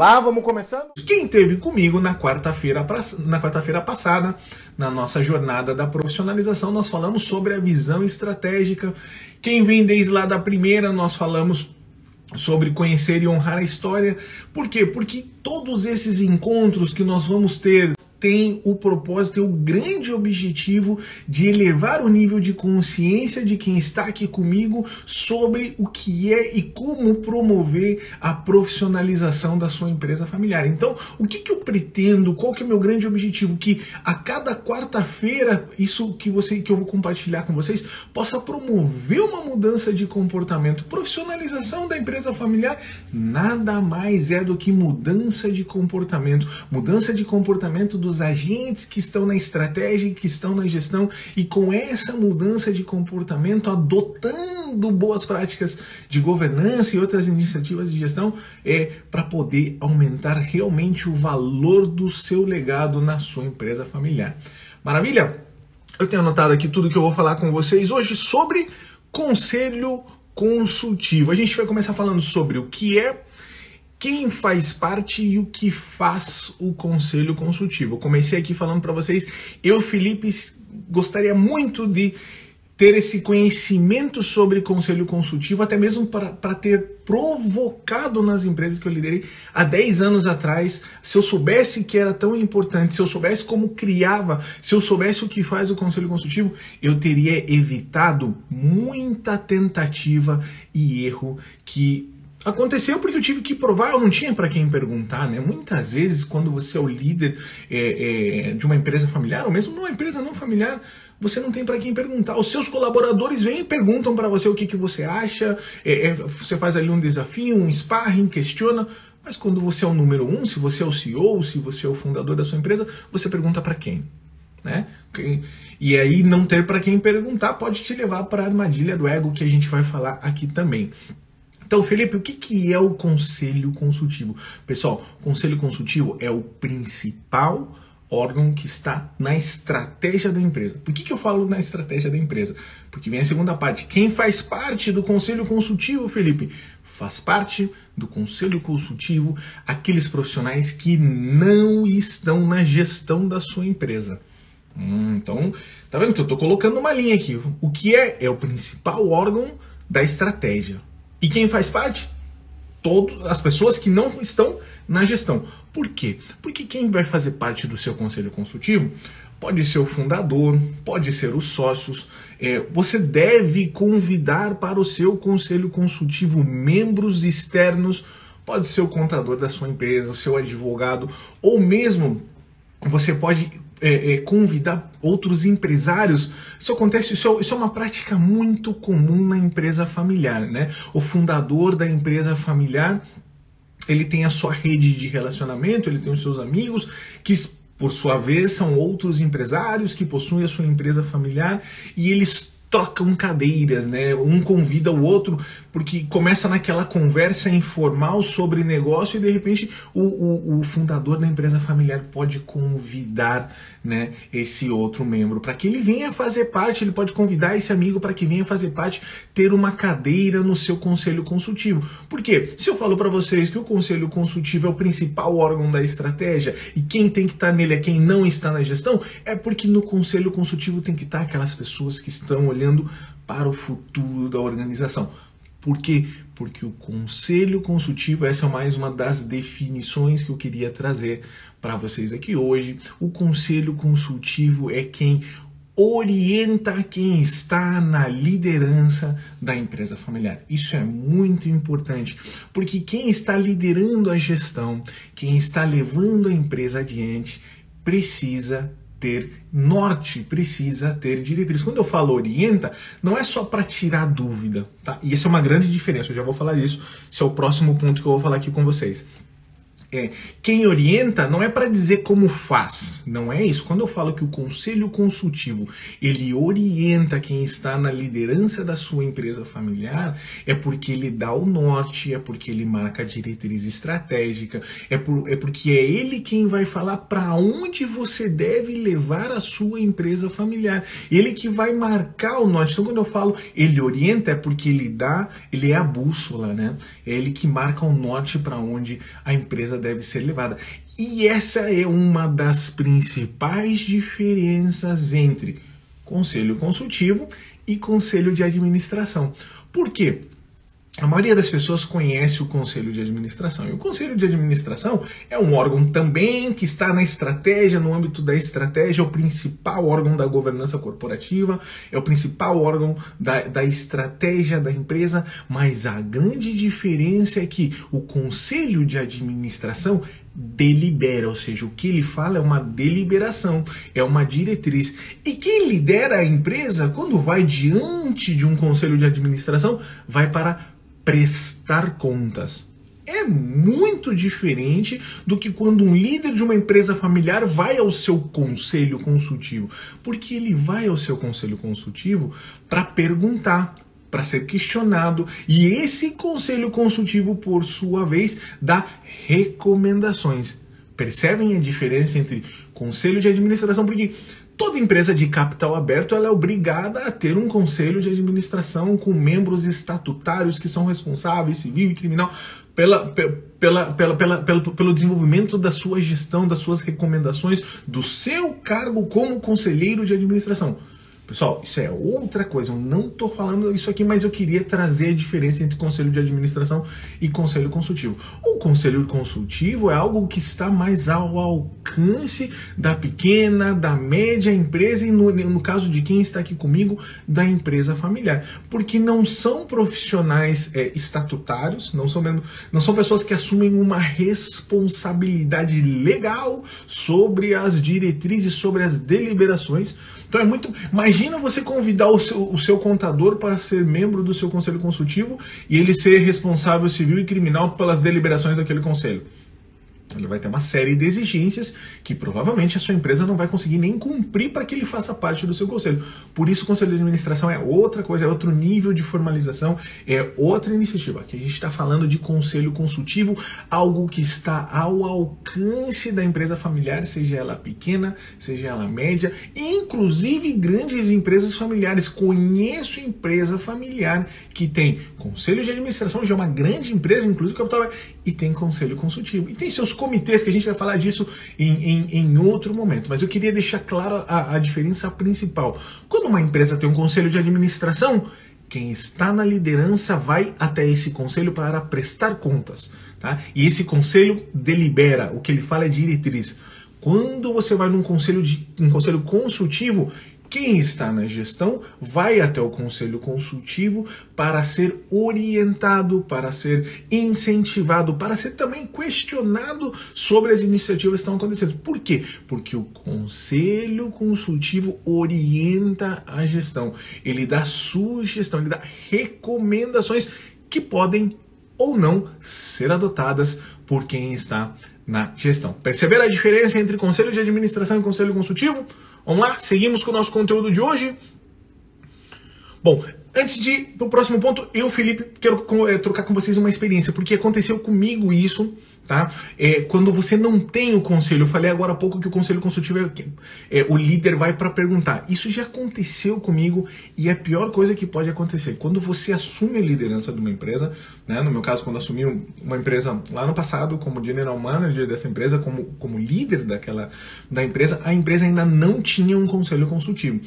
lá, vamos começando? Quem teve comigo na quarta-feira na quarta-feira passada, na nossa jornada da profissionalização, nós falamos sobre a visão estratégica. Quem vem desde lá da primeira, nós falamos sobre conhecer e honrar a história. Por quê? Porque todos esses encontros que nós vamos ter tem o propósito, tem o grande objetivo de elevar o nível de consciência de quem está aqui comigo sobre o que é e como promover a profissionalização da sua empresa familiar. Então, o que, que eu pretendo? Qual que é o meu grande objetivo? Que a cada quarta-feira, isso que você que eu vou compartilhar com vocês, possa promover uma mudança de comportamento. Profissionalização da empresa familiar nada mais é do que mudança de comportamento. Mudança de comportamento do dos agentes que estão na estratégia que estão na gestão e com essa mudança de comportamento, adotando boas práticas de governança e outras iniciativas de gestão, é para poder aumentar realmente o valor do seu legado na sua empresa familiar. Maravilha? Eu tenho anotado aqui tudo que eu vou falar com vocês hoje sobre conselho consultivo. A gente vai começar falando sobre o que é quem faz parte e o que faz o conselho consultivo. Eu comecei aqui falando para vocês, eu, Felipe, gostaria muito de ter esse conhecimento sobre conselho consultivo, até mesmo para ter provocado nas empresas que eu liderei há 10 anos atrás. Se eu soubesse que era tão importante, se eu soubesse como criava, se eu soubesse o que faz o conselho consultivo, eu teria evitado muita tentativa e erro que Aconteceu porque eu tive que provar, eu não tinha para quem perguntar, né? Muitas vezes, quando você é o líder é, é, de uma empresa familiar, ou mesmo numa empresa não familiar, você não tem para quem perguntar. Os seus colaboradores vêm e perguntam para você o que, que você acha, é, é, você faz ali um desafio, um sparring, questiona, mas quando você é o número um, se você é o CEO, se você é o fundador da sua empresa, você pergunta para quem? Né? E aí não ter para quem perguntar pode te levar para a armadilha do ego que a gente vai falar aqui também. Então, Felipe, o que, que é o conselho consultivo? Pessoal, conselho consultivo é o principal órgão que está na estratégia da empresa. Por que, que eu falo na estratégia da empresa? Porque vem a segunda parte. Quem faz parte do conselho consultivo, Felipe? Faz parte do conselho consultivo aqueles profissionais que não estão na gestão da sua empresa. Hum, então, tá vendo que eu estou colocando uma linha aqui. O que é? É o principal órgão da estratégia. E quem faz parte? Todas as pessoas que não estão na gestão. Por quê? Porque quem vai fazer parte do seu conselho consultivo pode ser o fundador, pode ser os sócios. É, você deve convidar para o seu conselho consultivo membros externos, pode ser o contador da sua empresa, o seu advogado, ou mesmo você pode é, é, convidar outros empresários. Isso acontece, isso é, isso é, uma prática muito comum na empresa familiar, né? O fundador da empresa familiar ele tem a sua rede de relacionamento, ele tem os seus amigos que por sua vez são outros empresários que possuem a sua empresa familiar e eles trocam cadeiras, né? Um convida o outro, porque começa naquela conversa informal sobre negócio e de repente o, o, o fundador da empresa familiar pode convidar né, esse outro membro para que ele venha fazer parte, ele pode convidar esse amigo para que venha fazer parte, ter uma cadeira no seu conselho consultivo. Por quê? Se eu falo para vocês que o conselho consultivo é o principal órgão da estratégia e quem tem que estar tá nele é quem não está na gestão, é porque no conselho consultivo tem que estar tá aquelas pessoas que estão olhando para o futuro da organização. Por quê? Porque o conselho consultivo, essa é mais uma das definições que eu queria trazer para vocês aqui hoje. O conselho consultivo é quem orienta quem está na liderança da empresa familiar. Isso é muito importante, porque quem está liderando a gestão, quem está levando a empresa adiante, precisa ter norte, precisa ter diretriz. Quando eu falo orienta, não é só para tirar dúvida, tá? E essa é uma grande diferença, eu já vou falar isso, esse é o próximo ponto que eu vou falar aqui com vocês. É, quem orienta não é para dizer como faz, não é isso. Quando eu falo que o conselho consultivo ele orienta quem está na liderança da sua empresa familiar, é porque ele dá o norte, é porque ele marca a diretriz estratégica, é, por, é porque é ele quem vai falar para onde você deve levar a sua empresa familiar. Ele que vai marcar o norte. Então, quando eu falo ele orienta, é porque ele dá, ele é a bússola, né? É ele que marca o norte para onde a empresa deve ser levada. E essa é uma das principais diferenças entre conselho consultivo e conselho de administração. Por quê? A maioria das pessoas conhece o conselho de administração. E o conselho de administração é um órgão também que está na estratégia, no âmbito da estratégia, é o principal órgão da governança corporativa, é o principal órgão da, da estratégia da empresa. Mas a grande diferença é que o conselho de administração delibera, ou seja, o que ele fala é uma deliberação, é uma diretriz. E quem lidera a empresa, quando vai diante de um conselho de administração, vai para prestar contas. É muito diferente do que quando um líder de uma empresa familiar vai ao seu conselho consultivo, porque ele vai ao seu conselho consultivo para perguntar, para ser questionado, e esse conselho consultivo, por sua vez, dá recomendações. Percebem a diferença entre conselho de administração? Porque Toda empresa de capital aberto é obrigada a ter um conselho de administração com membros estatutários que são responsáveis, civil e criminal, pela, pela, pela, pela, pelo, pelo desenvolvimento da sua gestão, das suas recomendações, do seu cargo como conselheiro de administração. Pessoal, isso é outra coisa. Eu não estou falando isso aqui, mas eu queria trazer a diferença entre conselho de administração e conselho consultivo. O conselho consultivo é algo que está mais ao alcance da pequena, da média empresa e, no, no caso de quem está aqui comigo, da empresa familiar. Porque não são profissionais é, estatutários, não são, não são pessoas que assumem uma responsabilidade legal sobre as diretrizes, sobre as deliberações. Então é muito. Imagina você convidar o seu, o seu contador para ser membro do seu conselho consultivo e ele ser responsável civil e criminal pelas deliberações daquele conselho. Ele vai ter uma série de exigências que provavelmente a sua empresa não vai conseguir nem cumprir para que ele faça parte do seu conselho. Por isso, o conselho de administração é outra coisa, é outro nível de formalização, é outra iniciativa. Aqui a gente está falando de conselho consultivo, algo que está ao alcance da empresa familiar, seja ela pequena, seja ela média, inclusive grandes empresas familiares. Conheço empresa familiar que tem conselho de administração, já é uma grande empresa, inclusive capital, e tem conselho consultivo. E tem seus comitês, que a gente vai falar disso em, em, em outro momento. Mas eu queria deixar claro a, a diferença principal. Quando uma empresa tem um conselho de administração, quem está na liderança vai até esse conselho para prestar contas. Tá? E esse conselho delibera, o que ele fala é diretriz. Quando você vai num conselho, de, um conselho consultivo, quem está na gestão vai até o conselho consultivo para ser orientado, para ser incentivado, para ser também questionado sobre as iniciativas que estão acontecendo. Por quê? Porque o conselho consultivo orienta a gestão, ele dá sugestão, ele dá recomendações que podem ou não ser adotadas por quem está na gestão. Perceberam a diferença entre conselho de administração e conselho consultivo? Vamos lá? Seguimos com o nosso conteúdo de hoje. Bom, antes de ir para o próximo ponto, eu, Felipe, quero é, trocar com vocês uma experiência, porque aconteceu comigo isso, tá? É, quando você não tem o conselho, eu falei agora há pouco que o conselho consultivo é, é o líder vai para perguntar. Isso já aconteceu comigo e é a pior coisa que pode acontecer. Quando você assume a liderança de uma empresa, né? No meu caso, quando assumi uma empresa lá no passado, como general manager dessa empresa, como, como líder daquela da empresa, a empresa ainda não tinha um conselho consultivo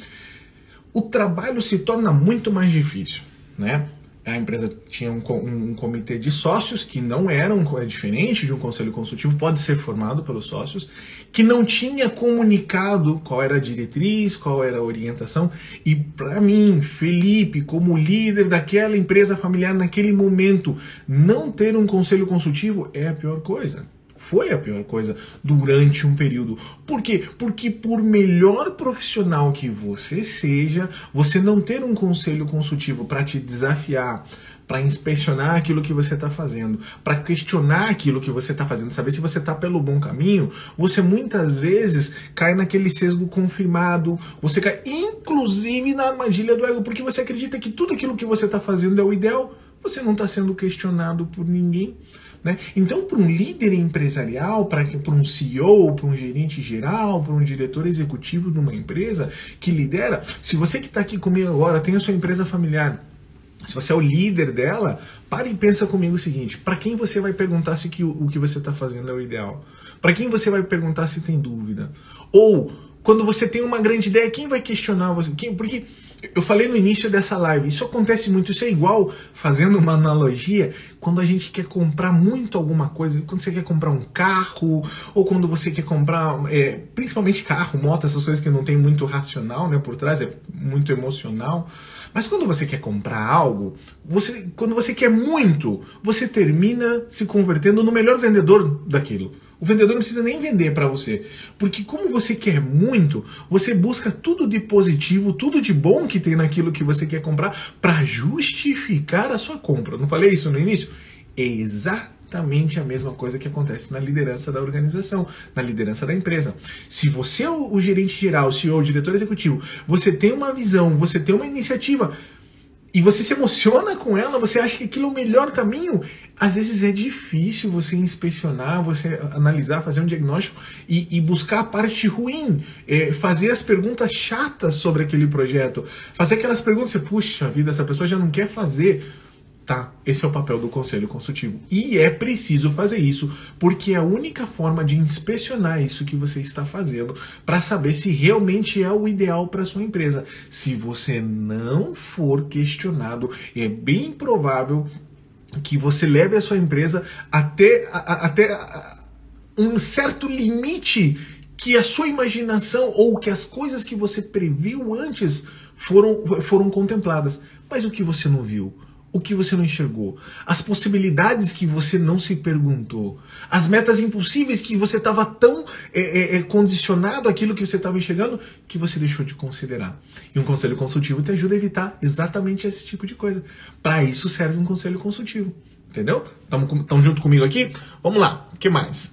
o trabalho se torna muito mais difícil, né? A empresa tinha um, um, um, comitê de sócios que não era um, é diferente de um conselho consultivo, pode ser formado pelos sócios, que não tinha comunicado qual era a diretriz, qual era a orientação. E para mim, Felipe, como líder daquela empresa familiar naquele momento, não ter um conselho consultivo é a pior coisa foi a pior coisa durante um período. Por quê? Porque por melhor profissional que você seja, você não ter um conselho consultivo para te desafiar, para inspecionar aquilo que você está fazendo, para questionar aquilo que você está fazendo, saber se você está pelo bom caminho, você muitas vezes cai naquele sesgo confirmado, você cai inclusive na armadilha do ego, porque você acredita que tudo aquilo que você está fazendo é o ideal, você não está sendo questionado por ninguém. Né? Então, para um líder empresarial, para um CEO, para um gerente geral, para um diretor executivo de uma empresa que lidera, se você que está aqui comigo agora tem a sua empresa familiar, se você é o líder dela, pare e pensa comigo o seguinte: para quem você vai perguntar se que, o que você está fazendo é o ideal? Para quem você vai perguntar se tem dúvida? Ou quando você tem uma grande ideia, quem vai questionar você? Quem, porque eu falei no início dessa live, isso acontece muito, isso é igual, fazendo uma analogia, quando a gente quer comprar muito alguma coisa, quando você quer comprar um carro, ou quando você quer comprar, é, principalmente carro, moto, essas coisas que não tem muito racional né, por trás, é muito emocional. Mas quando você quer comprar algo, você, quando você quer muito, você termina se convertendo no melhor vendedor daquilo. O vendedor não precisa nem vender para você, porque como você quer muito, você busca tudo de positivo, tudo de bom que tem naquilo que você quer comprar para justificar a sua compra. Não falei isso no início? É exatamente a mesma coisa que acontece na liderança da organização, na liderança da empresa. Se você é o gerente geral, o CEO, o diretor executivo, você tem uma visão, você tem uma iniciativa, e você se emociona com ela, você acha que aquilo é o melhor caminho, às vezes é difícil você inspecionar, você analisar, fazer um diagnóstico e, e buscar a parte ruim, é, fazer as perguntas chatas sobre aquele projeto, fazer aquelas perguntas, puxa vida, essa pessoa já não quer fazer. Tá, esse é o papel do conselho consultivo. E é preciso fazer isso, porque é a única forma de inspecionar isso que você está fazendo para saber se realmente é o ideal para sua empresa. Se você não for questionado, é bem provável que você leve a sua empresa até, a, até a, um certo limite que a sua imaginação ou que as coisas que você previu antes foram, foram contempladas. Mas o que você não viu? O que você não enxergou, as possibilidades que você não se perguntou, as metas impossíveis que você estava tão é, é, é, condicionado àquilo que você estava enxergando que você deixou de considerar. E um conselho consultivo te ajuda a evitar exatamente esse tipo de coisa. Para isso serve um conselho consultivo. Entendeu? Estão junto comigo aqui? Vamos lá. O que mais?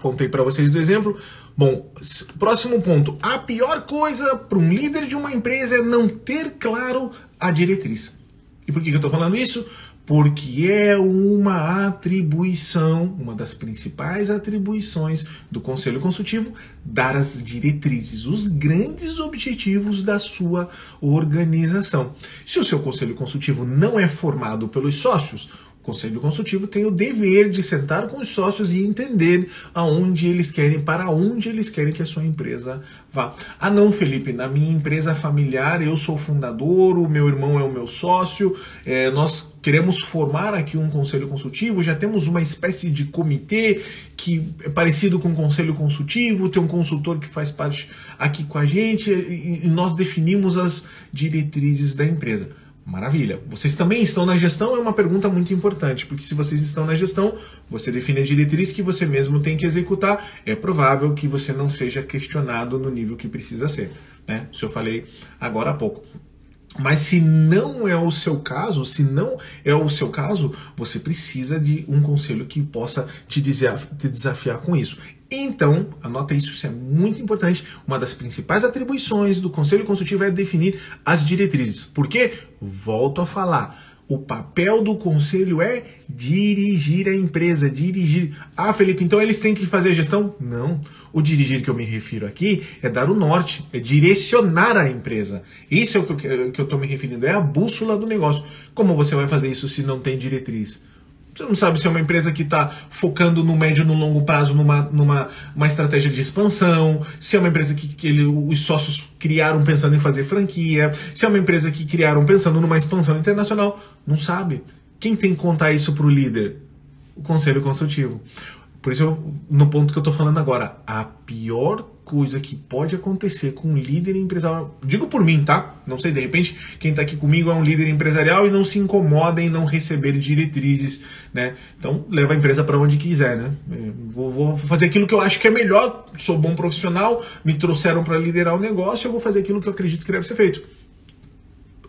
Contei para vocês do exemplo. Bom, próximo ponto. A pior coisa para um líder de uma empresa é não ter claro a diretriz. E por que eu estou falando isso? Porque é uma atribuição, uma das principais atribuições do Conselho Consultivo, dar as diretrizes, os grandes objetivos da sua organização. Se o seu Conselho Consultivo não é formado pelos sócios, Conselho Consultivo tem o dever de sentar com os sócios e entender aonde eles querem, para onde eles querem que a sua empresa vá. Ah, não, Felipe, na minha empresa familiar eu sou fundador, o meu irmão é o meu sócio, é, nós queremos formar aqui um conselho consultivo, já temos uma espécie de comitê que é parecido com um conselho consultivo, tem um consultor que faz parte aqui com a gente e nós definimos as diretrizes da empresa. Maravilha. Vocês também estão na gestão? É uma pergunta muito importante, porque se vocês estão na gestão, você define a diretriz que você mesmo tem que executar. É provável que você não seja questionado no nível que precisa ser. Né? Isso eu falei agora há pouco. Mas se não é o seu caso, se não é o seu caso, você precisa de um conselho que possa te desafiar com isso. Então, anota isso, isso é muito importante. Uma das principais atribuições do conselho consultivo é definir as diretrizes. Por quê? Volto a falar o papel do conselho é dirigir a empresa, dirigir. Ah, Felipe, então eles têm que fazer a gestão? Não. O dirigir que eu me refiro aqui é dar o norte, é direcionar a empresa. Isso é o que eu estou me referindo, é a bússola do negócio. Como você vai fazer isso se não tem diretriz? Você não sabe se é uma empresa que está focando no médio e no longo prazo numa, numa uma estratégia de expansão, se é uma empresa que, que ele, os sócios criaram pensando em fazer franquia, se é uma empresa que criaram pensando numa expansão internacional. Não sabe. Quem tem que contar isso para o líder? O conselho consultivo. Por isso, eu, no ponto que eu estou falando agora, a pior coisa que pode acontecer com um líder empresarial, digo por mim, tá? Não sei, de repente, quem está aqui comigo é um líder empresarial e não se incomoda em não receber diretrizes, né? Então, leva a empresa para onde quiser, né? É, vou, vou, fazer aquilo que eu acho que é melhor, sou bom profissional, me trouxeram para liderar o negócio, eu vou fazer aquilo que eu acredito que deve ser feito.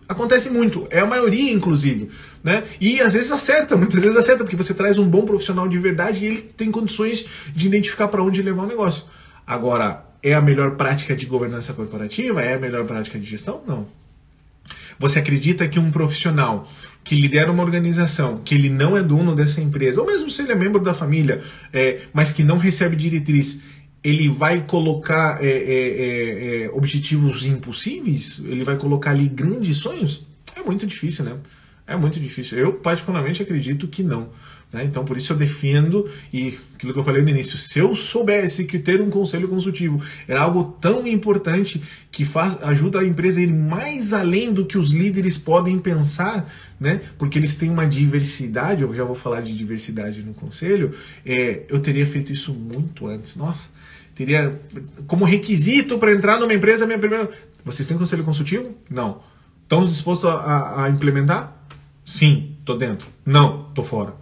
Acontece muito, é a maioria, inclusive. Né? E às vezes acerta, muitas vezes acerta, porque você traz um bom profissional de verdade e ele tem condições de identificar para onde levar o negócio. Agora, é a melhor prática de governança corporativa? É a melhor prática de gestão? Não. Você acredita que um profissional que lidera uma organização, que ele não é dono dessa empresa, ou mesmo se ele é membro da família, é, mas que não recebe diretriz, ele vai colocar é, é, é, é, objetivos impossíveis? Ele vai colocar ali grandes sonhos? É muito difícil, né? É muito difícil. Eu, particularmente, acredito que não. Né? Então, por isso eu defendo, e aquilo que eu falei no início, se eu soubesse que ter um conselho consultivo era algo tão importante que faz, ajuda a empresa a ir mais além do que os líderes podem pensar, né? porque eles têm uma diversidade, eu já vou falar de diversidade no conselho, é, eu teria feito isso muito antes. Nossa, teria como requisito para entrar numa empresa, minha primeira. Vocês têm conselho consultivo? Não. Estão dispostos a, a, a implementar? Sim, tô dentro. Não, tô fora.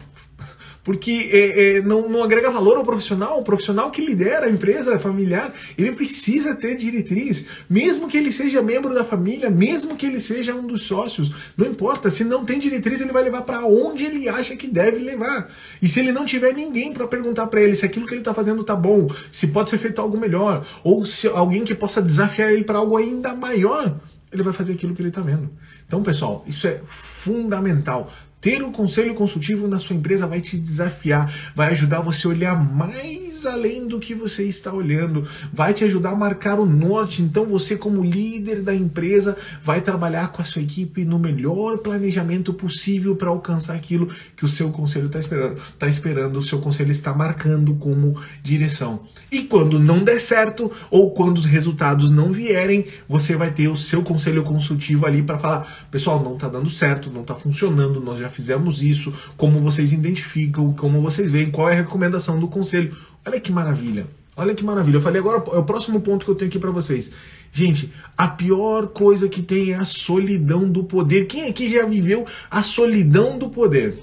Porque é, é, não, não, agrega valor ao profissional. O profissional que lidera a empresa familiar, ele precisa ter diretriz. Mesmo que ele seja membro da família, mesmo que ele seja um dos sócios, não importa. Se não tem diretriz, ele vai levar para onde ele acha que deve levar. E se ele não tiver ninguém para perguntar para ele se aquilo que ele está fazendo tá bom, se pode ser feito algo melhor, ou se alguém que possa desafiar ele para algo ainda maior, ele vai fazer aquilo que ele está vendo. Então, pessoal, isso é fundamental. Ter um conselho consultivo na sua empresa vai te desafiar, vai ajudar você a olhar mais além do que você está olhando, vai te ajudar a marcar o norte. Então você, como líder da empresa, vai trabalhar com a sua equipe no melhor planejamento possível para alcançar aquilo que o seu conselho está esperando, tá esperando, o seu conselho está marcando como direção. E quando não der certo ou quando os resultados não vierem, você vai ter o seu conselho consultivo ali para falar, pessoal, não está dando certo, não está funcionando, nós já fizemos isso, como vocês identificam, como vocês veem, qual é a recomendação do conselho. Olha que maravilha. Olha que maravilha. Eu falei agora, é o próximo ponto que eu tenho aqui para vocês. Gente, a pior coisa que tem é a solidão do poder. Quem aqui já viveu a solidão do poder?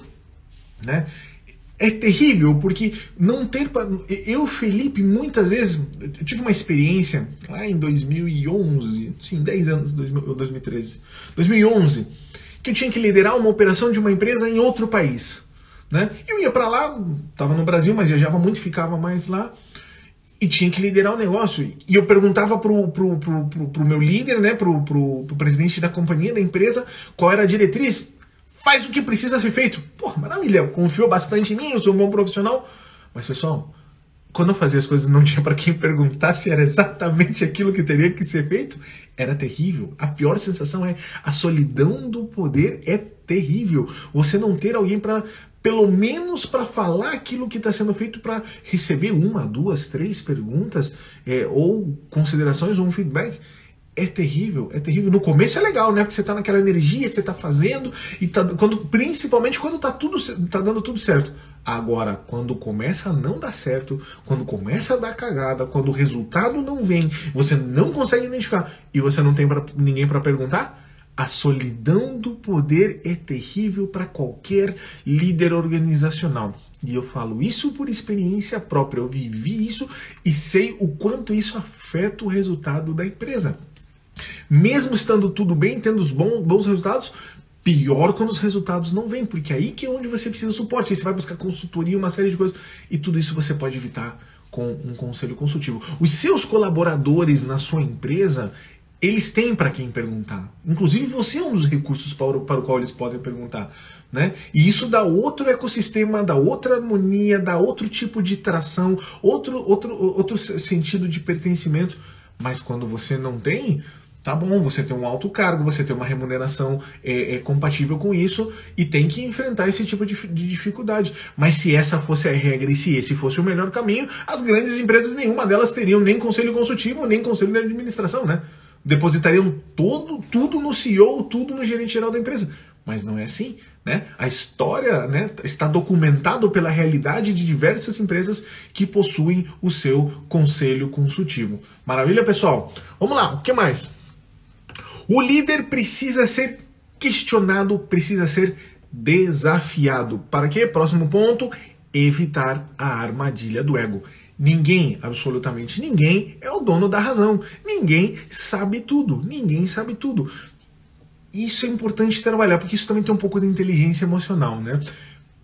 Né? É terrível porque não ter. Eu, Felipe, muitas vezes. Eu tive uma experiência lá em 2011, sim, 10 anos, 2013. 2011 que eu tinha que liderar uma operação de uma empresa em outro país. Né? Eu ia para lá, estava no Brasil, mas viajava muito, ficava mais lá e tinha que liderar o negócio. E eu perguntava pro, pro, pro, pro, pro meu líder, né, pro, pro, pro, presidente da companhia, da empresa, qual era a diretriz. Faz o que precisa ser feito. Pô, maravilha, confiou bastante em mim, eu sou um bom profissional. Mas, pessoal, quando eu fazia as coisas não tinha para quem perguntar se era exatamente aquilo que teria que ser feito, era terrível. A pior sensação é a solidão do poder é terrível. Você não ter alguém para pelo menos para falar aquilo que está sendo feito para receber uma, duas, três perguntas é, ou considerações ou um feedback. É terrível, é terrível. No começo é legal, né? Porque você está naquela energia, você está fazendo e tá, quando principalmente quando tá tudo tá dando tudo certo. Agora, quando começa a não dar certo, quando começa a dar cagada, quando o resultado não vem, você não consegue identificar e você não tem pra, ninguém para perguntar, a solidão do poder é terrível para qualquer líder organizacional. E eu falo isso por experiência própria. Eu vivi isso e sei o quanto isso afeta o resultado da empresa. Mesmo estando tudo bem, tendo os bons, bons resultados, Pior quando os resultados não vêm, porque aí que é onde você precisa de suporte. Aí você vai buscar consultoria, uma série de coisas. E tudo isso você pode evitar com um conselho consultivo. Os seus colaboradores na sua empresa, eles têm para quem perguntar. Inclusive você é um dos recursos para o, para o qual eles podem perguntar. Né? E isso dá outro ecossistema, dá outra harmonia, dá outro tipo de tração, outro, outro, outro sentido de pertencimento. Mas quando você não tem, Tá bom, você tem um alto cargo, você tem uma remuneração é, é, compatível com isso e tem que enfrentar esse tipo de, de, dificuldade. Mas se essa fosse a regra e se esse fosse o melhor caminho, as grandes empresas, nenhuma delas teriam nem conselho consultivo, nem conselho de administração, né? Depositariam todo, tudo no CEO, tudo no gerente geral da empresa. Mas não é assim. Né? A história né, está documentado pela realidade de diversas empresas que possuem o seu conselho consultivo. Maravilha, pessoal? Vamos lá, o que mais? O líder precisa ser questionado, precisa ser desafiado. Para quê? Próximo ponto: evitar a armadilha do ego. Ninguém, absolutamente ninguém, é o dono da razão. Ninguém sabe tudo. Ninguém sabe tudo. Isso é importante trabalhar, porque isso também tem um pouco de inteligência emocional, né?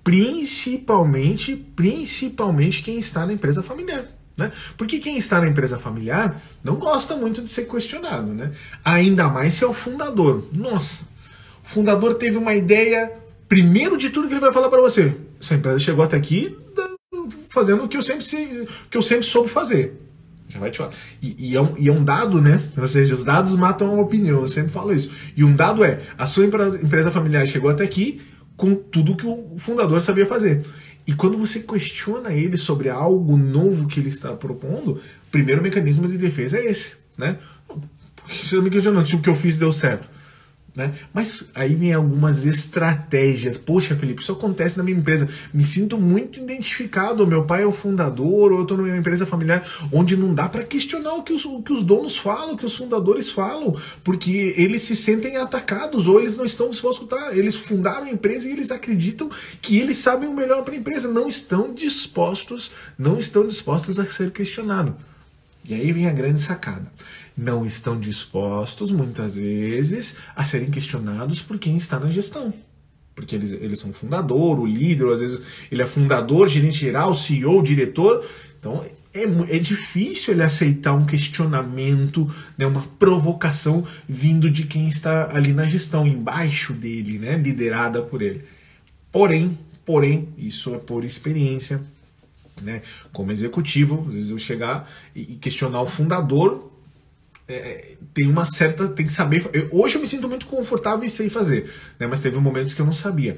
Principalmente, principalmente quem está na empresa familiar. Né? Porque quem está na empresa familiar não gosta muito de ser questionado. Né? Ainda mais se é o fundador. Nossa, o fundador teve uma ideia, primeiro de tudo que ele vai falar para você. Essa empresa chegou até aqui fazendo o que eu sempre, que eu sempre soube fazer. Já vai te falar. E, e, é um, e, é um, dado, né? Ou seja, os dados matam a opinião, eu sempre falo isso. E um dado é, a sua empresa familiar chegou até aqui com tudo que o fundador sabia fazer. E quando você questiona ele sobre algo novo que ele está propondo, o primeiro mecanismo de defesa é esse, né? Você está me questionando se o que eu fiz deu certo. Né? Mas aí vem algumas estratégias. Poxa, Felipe, isso acontece na minha empresa. Me sinto muito identificado. Meu pai é o fundador, ou eu estou numa empresa familiar onde não dá para questionar o que, os, o que os donos falam, o que os fundadores falam, porque eles se sentem atacados ou eles não estão dispostos a escutar. Eles fundaram a empresa e eles acreditam que eles sabem o melhor para a empresa. Não estão dispostos, não estão dispostos a ser questionados. E aí vem a grande sacada não estão dispostos, muitas vezes, a serem questionados por quem está na gestão. Porque eles, eles são fundador, o líder, ou às vezes ele é fundador, gerente geral, CEO, diretor. Então é, é difícil ele aceitar um questionamento, né, uma provocação vindo de quem está ali na gestão, embaixo dele, né, liderada por ele. Porém, porém, isso é por experiência, né? Como executivo, às vezes eu chegar e questionar o fundador é, tem uma certa. tem que saber. Eu, hoje eu me sinto muito confortável e sei fazer, né? mas teve momentos que eu não sabia.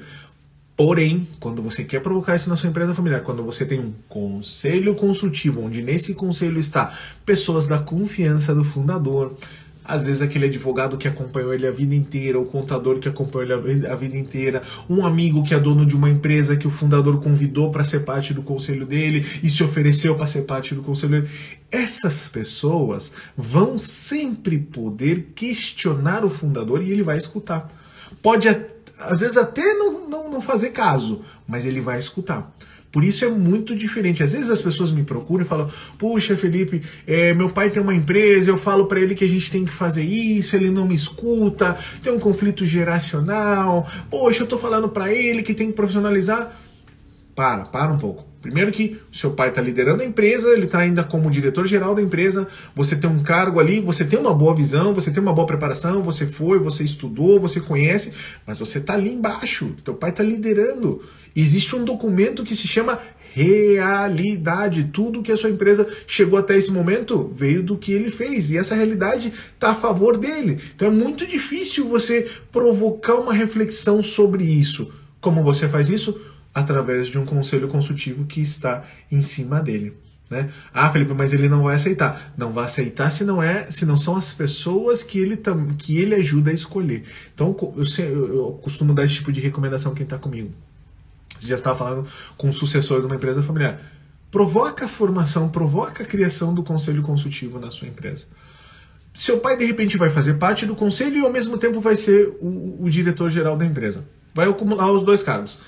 Porém, quando você quer provocar isso na sua empresa familiar, quando você tem um conselho consultivo, onde nesse conselho está pessoas da confiança do fundador, às vezes aquele advogado que acompanhou ele a vida inteira, o contador que acompanhou ele a vida inteira, um amigo que é dono de uma empresa que o fundador convidou para ser parte do conselho dele e se ofereceu para ser parte do conselho dele. Essas pessoas vão sempre poder questionar o fundador e ele vai escutar. Pode às vezes até não, não, não fazer caso, mas ele vai escutar. Por isso é muito diferente. Às vezes as pessoas me procuram e falam: Puxa, Felipe, é, meu pai tem uma empresa, eu falo para ele que a gente tem que fazer isso, ele não me escuta, tem um conflito geracional. Poxa, eu tô falando para ele que tem que profissionalizar. Para, para um pouco. Primeiro que seu pai está liderando a empresa, ele está ainda como diretor-geral da empresa, você tem um cargo ali, você tem uma boa visão, você tem uma boa preparação, você foi, você estudou, você conhece, mas você está ali embaixo, teu pai está liderando. Existe um documento que se chama realidade. Tudo que a sua empresa chegou até esse momento veio do que ele fez. E essa realidade está a favor dele. Então é muito difícil você provocar uma reflexão sobre isso. Como você faz isso? Através de um conselho consultivo que está em cima dele. Né? Ah, Felipe, mas ele não vai aceitar. Não vai aceitar se não é, se não são as pessoas que ele que ele ajuda a escolher. Então eu, eu, eu costumo dar esse tipo de recomendação quem está comigo. Você já estava falando com um sucessor de uma empresa familiar. Provoca a formação, provoca a criação do conselho consultivo na sua empresa. Seu pai, de repente, vai fazer parte do conselho e, ao mesmo tempo, vai ser o, o diretor-geral da empresa. Vai acumular os dois cargos.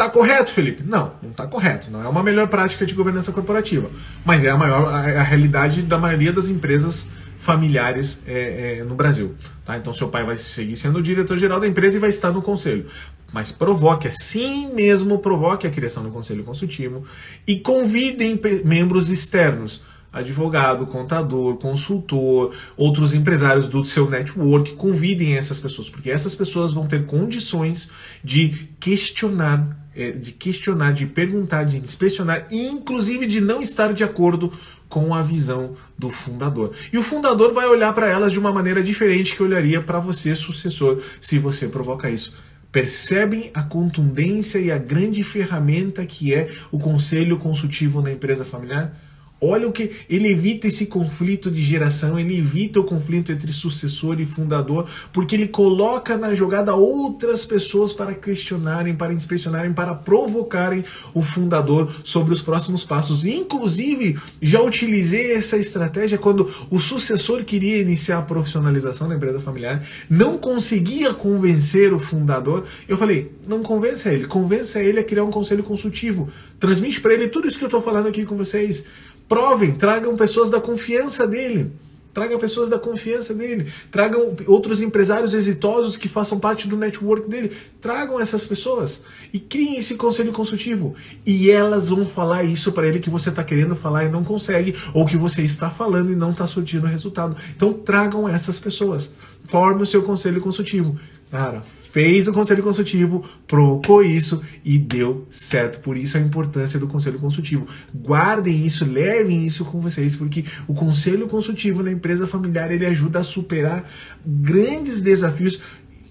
Tá correto, Felipe? Não, não está correto. Não é uma melhor prática de governança corporativa. Mas é a maior a, a realidade da maioria das empresas familiares é, é, no Brasil. Tá? Então, seu pai vai seguir sendo o diretor-geral da empresa e vai estar no conselho. Mas provoque, assim mesmo, provoque a criação do conselho consultivo e convidem membros externos advogado, contador, consultor, outros empresários do seu network, convidem essas pessoas, porque essas pessoas vão ter condições de questionar, é, de questionar, de perguntar, de inspecionar, inclusive de não estar de acordo com a visão do fundador. E o fundador vai olhar para elas de uma maneira diferente que olharia para você, sucessor, se você provoca isso. Percebem a contundência e a grande ferramenta que é o conselho consultivo na empresa familiar? Olha o que ele evita esse conflito de geração, ele evita o conflito entre sucessor e fundador, porque ele coloca na jogada outras pessoas para questionarem, para inspecionarem, para provocarem o fundador sobre os próximos passos. Inclusive, já utilizei essa estratégia quando o sucessor queria iniciar a profissionalização da empresa familiar, não conseguia convencer o fundador. Eu falei: não convença ele, convença ele a criar um conselho consultivo. Transmite para ele tudo isso que eu estou falando aqui com vocês. Provem, tragam pessoas da confiança dele. Tragam pessoas da confiança dele. Tragam outros empresários exitosos que façam parte do network dele. Tragam essas pessoas e criem esse conselho consultivo. E elas vão falar isso para ele que você está querendo falar e não consegue, ou que você está falando e não está surtindo resultado. Então tragam essas pessoas. Forme o seu conselho consultivo Cara, fez o conselho consultivo, provocou isso e deu certo. Por isso a importância do conselho consultivo. Guardem isso, levem isso com vocês, porque o conselho consultivo na empresa familiar ele ajuda a superar grandes desafios.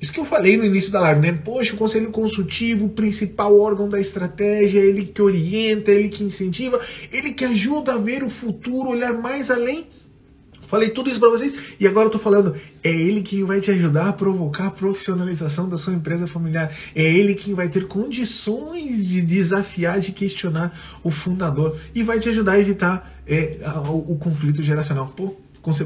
Isso que eu falei no início da live, né? Poxa, o conselho consultivo, o principal órgão da estratégia, ele que orienta, ele que incentiva, ele que ajuda a ver o futuro, olhar mais além Falei tudo isso para vocês e agora eu tô falando, é ele quem vai te ajudar a provocar a profissionalização da sua empresa familiar. É ele quem vai ter condições de desafiar, de questionar o fundador e vai te ajudar a evitar é, o, o conflito geracional. Pô,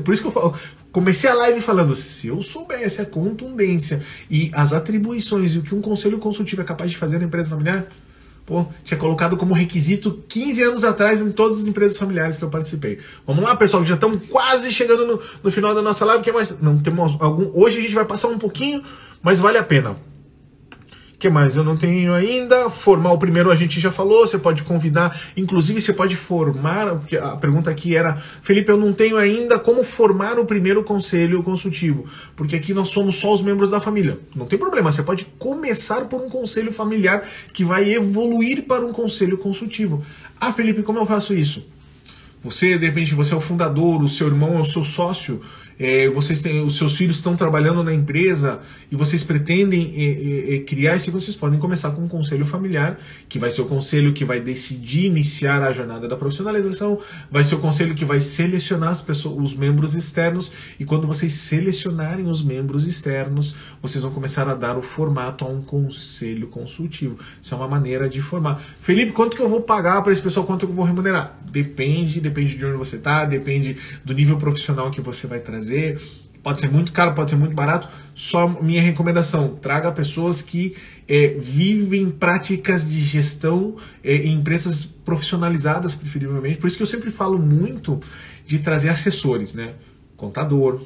por isso que eu falo, comecei a live falando, se eu soubesse a contundência e as atribuições e o que um conselho consultivo é capaz de fazer na empresa familiar, Pô, tinha colocado como requisito 15 anos atrás em todas as empresas familiares que eu participei. Vamos lá, pessoal, já estamos quase chegando no, no final da nossa live. Que é mais? Não temos algum. Hoje a gente vai passar um pouquinho, mas vale a pena que mais? Eu não tenho ainda. Formar o primeiro a gente já falou, você pode convidar, inclusive você pode formar, porque a pergunta aqui era, Felipe, eu não tenho ainda como formar o primeiro conselho consultivo, porque aqui nós somos só os membros da família. Não tem problema, você pode começar por um conselho familiar que vai evoluir para um conselho consultivo. Ah, Felipe, como eu faço isso? Você, de repente, você é o fundador, o seu irmão é o seu sócio, é, vocês têm, os seus filhos estão trabalhando na empresa e vocês pretendem é, é, é, criar esse, vocês podem começar com um conselho familiar, que vai ser o conselho que vai decidir iniciar a jornada da profissionalização, vai ser o conselho que vai selecionar as pessoas, os membros externos, e quando vocês selecionarem os membros externos, vocês vão começar a dar o formato a um conselho consultivo. Isso é uma maneira de formar. Felipe, quanto que eu vou pagar para esse pessoal? Quanto que eu vou remunerar? Depende, depende de onde você está, depende do nível profissional que você vai trazer Pode ser muito caro, pode ser muito barato. Só minha recomendação: traga pessoas que é, vivem práticas de gestão é, em empresas profissionalizadas, preferivelmente. Por isso que eu sempre falo muito de trazer assessores, né? Contador,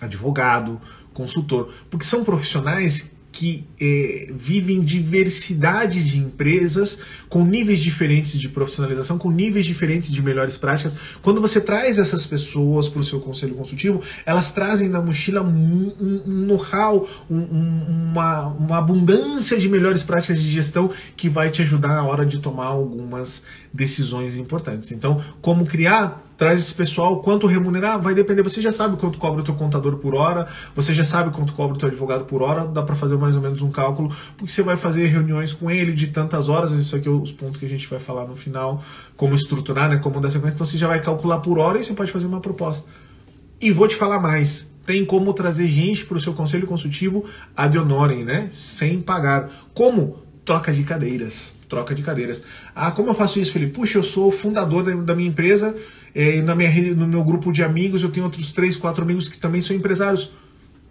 advogado, consultor, porque são profissionais que é, vivem diversidade de empresas com níveis diferentes de profissionalização, com níveis diferentes de melhores práticas. Quando você traz essas pessoas para o seu conselho consultivo, elas trazem na mochila um, um know-how, um, uma, uma abundância de melhores práticas de gestão que vai te ajudar na hora de tomar algumas decisões importantes. Então, como criar traz esse pessoal, quanto remunerar, vai depender. Você já sabe quanto cobra o teu contador por hora, você já sabe quanto cobra o teu advogado por hora, dá para fazer mais ou menos um cálculo, porque você vai fazer reuniões com ele de tantas horas, isso aqui é os pontos que a gente vai falar no final, como estruturar, né, como dar sequência, então você já vai calcular por hora e você pode fazer uma proposta. E vou te falar mais, tem como trazer gente para o seu conselho consultivo ad honorem, né, sem pagar. Como? Troca de cadeiras troca de cadeiras. Ah, como eu faço isso, Felipe? Puxa, eu sou fundador da, da minha empresa, é, na minha, no meu grupo de amigos eu tenho outros três, quatro amigos que também são empresários.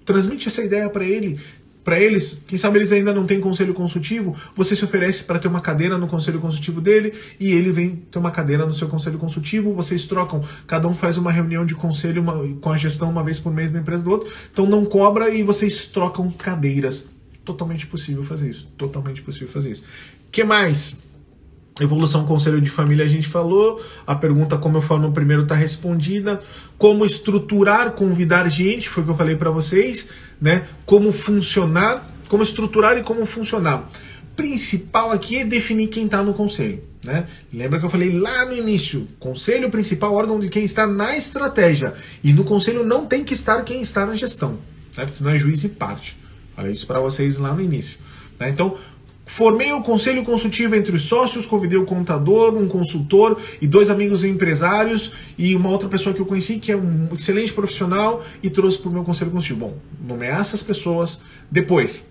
Transmite essa ideia para ele, para eles, quem sabe eles ainda não têm conselho consultivo, você se oferece para ter uma cadeira no conselho consultivo dele e ele vem ter uma cadeira no seu conselho consultivo, vocês trocam, cada um faz uma reunião de conselho uma, com a gestão uma vez por mês na empresa do outro, então não cobra e vocês trocam cadeiras. Totalmente possível fazer isso, totalmente possível fazer isso. Que mais? Evolução Conselho de Família a gente falou. A pergunta como eu no primeiro está respondida. Como estruturar, convidar gente, foi o que eu falei para vocês, né? Como funcionar, como estruturar e como funcionar. Principal aqui é definir quem está no conselho. Né? Lembra que eu falei lá no início: conselho principal, órgão de quem está na estratégia. E no conselho não tem que estar quem está na gestão, né? porque senão é juiz e parte. Falei isso para vocês lá no início. Né? Então, Formei o conselho consultivo entre os sócios, convidei o contador, um consultor e dois amigos empresários e uma outra pessoa que eu conheci que é um excelente profissional e trouxe para o meu conselho consultivo. Bom, nomear essas pessoas. Depois,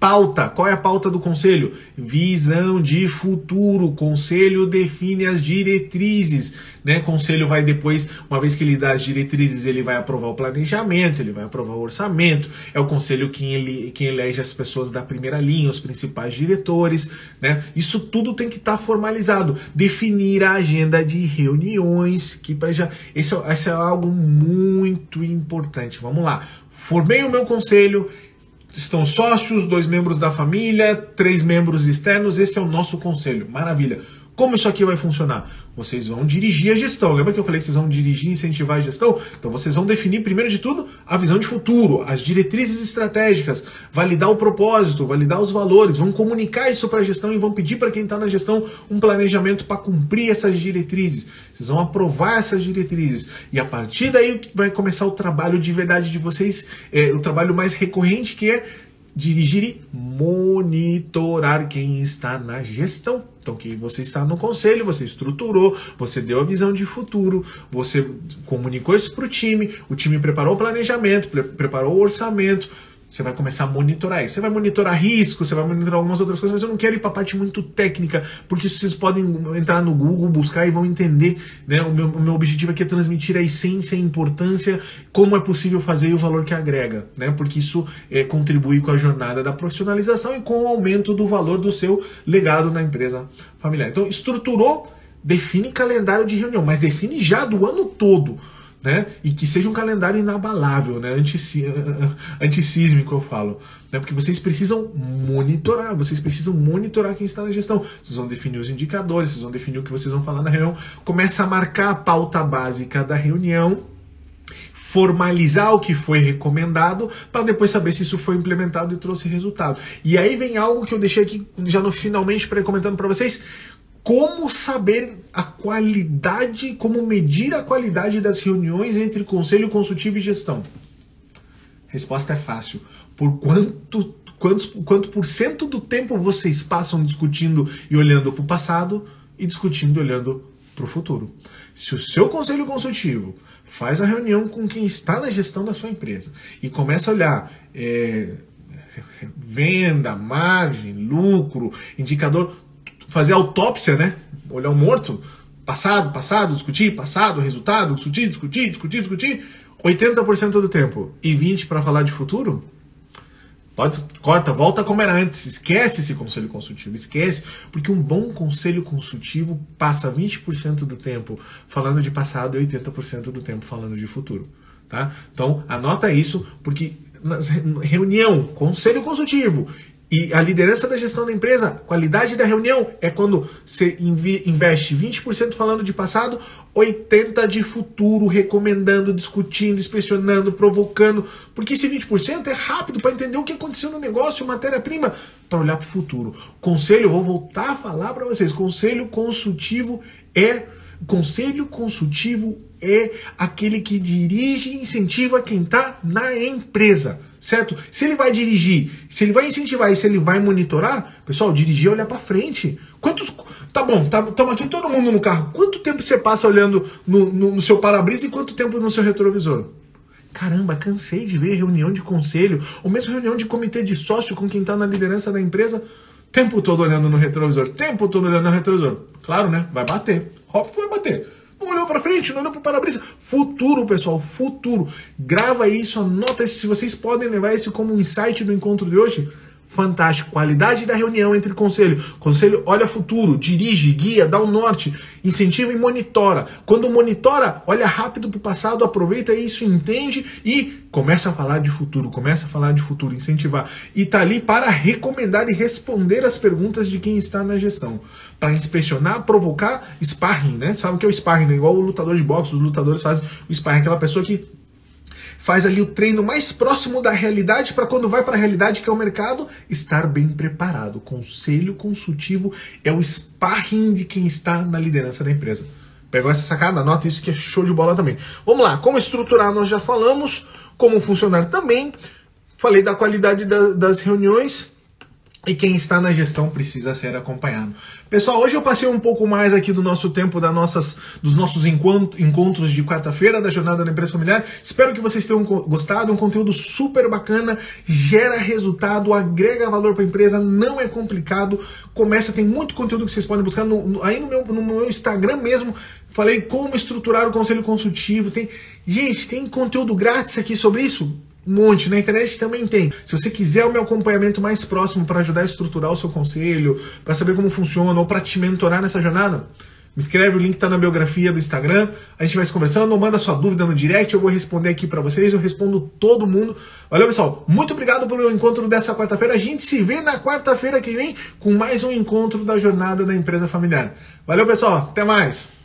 Pauta. Qual é a pauta do conselho? Visão de futuro. O conselho define as diretrizes. Né? O conselho vai depois, uma vez que ele dá as diretrizes, ele vai aprovar o planejamento, ele vai aprovar o orçamento. É o conselho quem, ele, quem elege as pessoas da primeira linha, os principais diretores. Né? Isso tudo tem que estar tá formalizado. Definir a agenda de reuniões. que já esse, é, esse é algo muito importante. Vamos lá. Formei o meu conselho estão sócios, dois membros da família, três membros externos. Esse é o nosso conselho. Maravilha. Como isso aqui vai funcionar? Vocês vão dirigir a gestão. Lembra que eu falei que vocês vão dirigir e incentivar a gestão? Então vocês vão definir, primeiro de tudo, a visão de futuro, as diretrizes estratégicas, validar o propósito, validar os valores, vão comunicar isso para a gestão e vão pedir para quem está na gestão um planejamento para cumprir essas diretrizes. Vocês vão aprovar essas diretrizes. E a partir daí vai começar o trabalho de verdade de vocês, é, o trabalho mais recorrente que é dirigir e monitorar quem está na gestão. Então, que você está no conselho, você estruturou, você deu a visão de futuro, você comunicou isso para o time, o time preparou o planejamento, pre preparou o orçamento, você vai começar a monitorar isso. Você vai monitorar risco, você vai monitorar algumas outras coisas, mas eu não quero ir para a parte muito técnica, porque vocês podem entrar no Google, buscar e vão entender. Né? O, meu, o meu objetivo aqui é transmitir a essência, a importância, como é possível fazer e o valor que agrega, né? porque isso é, contribui com a jornada da profissionalização e com o aumento do valor do seu legado na empresa familiar. Então, estruturou, define calendário de reunião, mas define já do ano todo né? E que seja um calendário inabalável, né? Antissísmico, eu falo. Né? Porque vocês precisam monitorar, vocês precisam monitorar quem está na gestão. Vocês vão definir os indicadores, vocês vão definir o que vocês vão falar na reunião. Começa a marcar a pauta básica da reunião formalizar o que foi recomendado para depois saber se isso foi implementado e trouxe resultado. E aí vem algo que eu deixei aqui já no finalmente para comentando para vocês, como saber a qualidade, como medir a qualidade das reuniões entre conselho consultivo e gestão? Resposta é fácil. Por quanto, quantos, quanto por cento do tempo vocês passam discutindo e olhando para o passado e discutindo e olhando para o futuro? Se o seu conselho consultivo faz a reunião com quem está na gestão da sua empresa e começa a olhar é, venda, margem, lucro, indicador, fazer autópsia, né? Olhar o morto, passado, passado, discutir, passado, resultado, discutir, discutir, discutir, discutir, 80% do tempo. E 20 para falar de futuro, pode corta, volta como era antes, esquece esse conselho consultivo, esquece, porque um bom conselho consultivo passa 20% do tempo falando de passado e 80% do tempo falando de futuro, tá? Então, anota isso, porque reunião, conselho consultivo e a liderança da gestão da empresa, qualidade da reunião, é quando você investe 20% falando de passado, 80% de futuro, recomendando, discutindo, inspecionando, provocando. Porque esse 20% é rápido para entender o que aconteceu no negócio, matéria-prima, para olhar para o futuro. Conselho, vou voltar a falar para vocês: conselho consultivo é. Conselho consultivo é aquele que dirige e incentiva quem está na empresa certo? Se ele vai dirigir, se ele vai incentivar e se ele vai monitorar, pessoal, dirigir é olhar para frente. Quanto tá bom, estamos tá, aqui todo mundo no carro. Quanto tempo você passa olhando no, no, no seu para-brisa e quanto tempo no seu retrovisor? Caramba, cansei de ver reunião de conselho, ou mesmo reunião de comitê de sócio com quem está na liderança da empresa, tempo todo olhando no retrovisor, tempo todo olhando no retrovisor. Claro, né? Vai bater. Óbvio que vai bater. Não olhou para frente, não olhou para o para-brisa. Futuro, pessoal, futuro. Grava isso, anota isso. Se vocês podem levar isso como um insight do encontro de hoje, fantástico. Qualidade da reunião entre conselho. Conselho olha futuro, dirige, guia, dá o um norte, incentiva e monitora. Quando monitora, olha rápido para o passado, aproveita isso, entende e começa a falar de futuro, começa a falar de futuro, incentivar. E tá ali para recomendar e responder as perguntas de quem está na gestão. Para inspecionar, provocar sparring, né? Sabe o que é o sparring? Né? Igual o lutador de boxe, os lutadores fazem o sparring, aquela pessoa que faz ali o treino mais próximo da realidade para quando vai para a realidade que é o mercado, estar bem preparado. Conselho consultivo é o sparring de quem está na liderança da empresa. Pegou essa sacada? Anota isso que é show de bola também. Vamos lá, como estruturar nós já falamos, como funcionar também. Falei da qualidade da, das reuniões, e quem está na gestão precisa ser acompanhado. Pessoal, hoje eu passei um pouco mais aqui do nosso tempo, das nossas, dos nossos encontros de quarta-feira da Jornada da Empresa Familiar. Espero que vocês tenham gostado. Um conteúdo super bacana, gera resultado, agrega valor para a empresa, não é complicado. Começa, tem muito conteúdo que vocês podem buscar no, no, aí no meu, no meu Instagram mesmo. Falei como estruturar o conselho consultivo. Tem, gente, tem conteúdo grátis aqui sobre isso um monte, na internet também tem. Se você quiser o meu acompanhamento mais próximo para ajudar a estruturar o seu conselho, para saber como funciona ou para te mentorar nessa jornada, Me escreve, o link está na biografia do Instagram. A gente vai se conversando, manda sua dúvida no direct, eu vou responder aqui para vocês, eu respondo todo mundo. Valeu, pessoal. Muito obrigado pelo encontro dessa quarta-feira. A gente se vê na quarta-feira que vem com mais um encontro da jornada da empresa familiar. Valeu, pessoal. Até mais.